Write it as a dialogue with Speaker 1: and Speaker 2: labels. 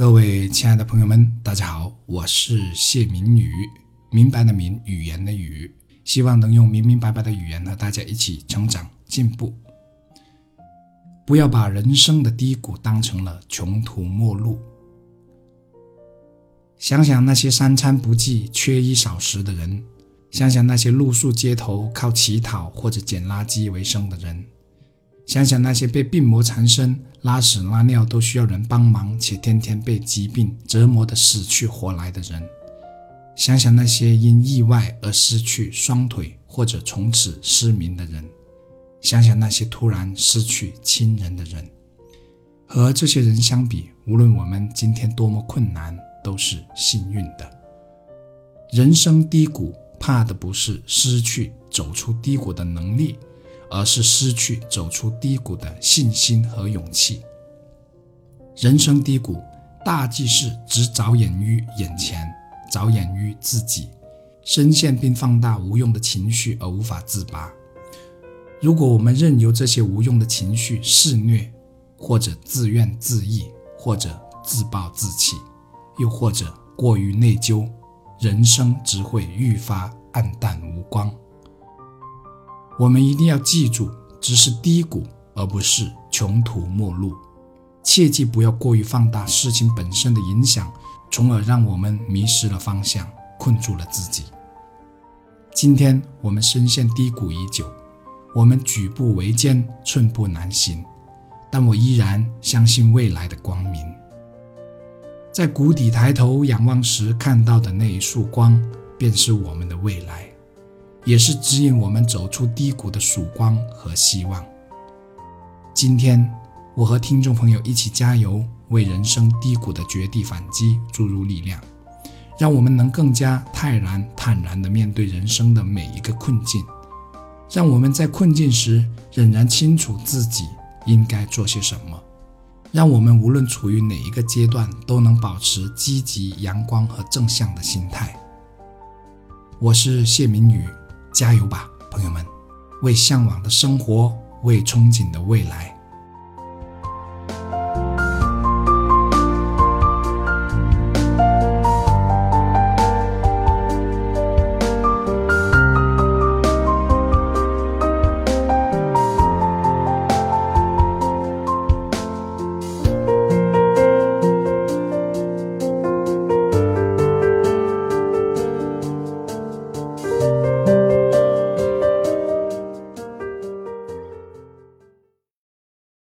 Speaker 1: 各位亲爱的朋友们，大家好，我是谢明宇，明白的明，语言的语，希望能用明明白白的语言和大家一起成长进步。不要把人生的低谷当成了穷途末路。想想那些三餐不济、缺衣少食的人，想想那些露宿街头、靠乞讨或者捡垃圾为生的人。想想那些被病魔缠身、拉屎拉尿都需要人帮忙，且天天被疾病折磨得死去活来的人；想想那些因意外而失去双腿或者从此失明的人；想想那些突然失去亲人的人。和这些人相比，无论我们今天多么困难，都是幸运的。人生低谷，怕的不是失去走出低谷的能力。而是失去走出低谷的信心和勇气。人生低谷，大忌是只着眼于眼前，着眼于自己，深陷并放大无用的情绪而无法自拔。如果我们任由这些无用的情绪肆虐，或者自怨自艾，或者自暴自弃，又或者过于内疚，人生只会愈发黯淡无光。我们一定要记住，只是低谷，而不是穷途末路。切记不要过于放大事情本身的影响，从而让我们迷失了方向，困住了自己。今天我们深陷低谷已久，我们举步维艰，寸步难行，但我依然相信未来的光明。在谷底抬头仰望时看到的那一束光，便是我们的未来。也是指引我们走出低谷的曙光和希望。今天，我和听众朋友一起加油，为人生低谷的绝地反击注入力量，让我们能更加泰然坦然地面对人生的每一个困境，让我们在困境时仍然清楚自己应该做些什么，让我们无论处于哪一个阶段都能保持积极、阳光和正向的心态。我是谢明宇。加油吧，朋友们！为向往的生活，为憧憬的未来。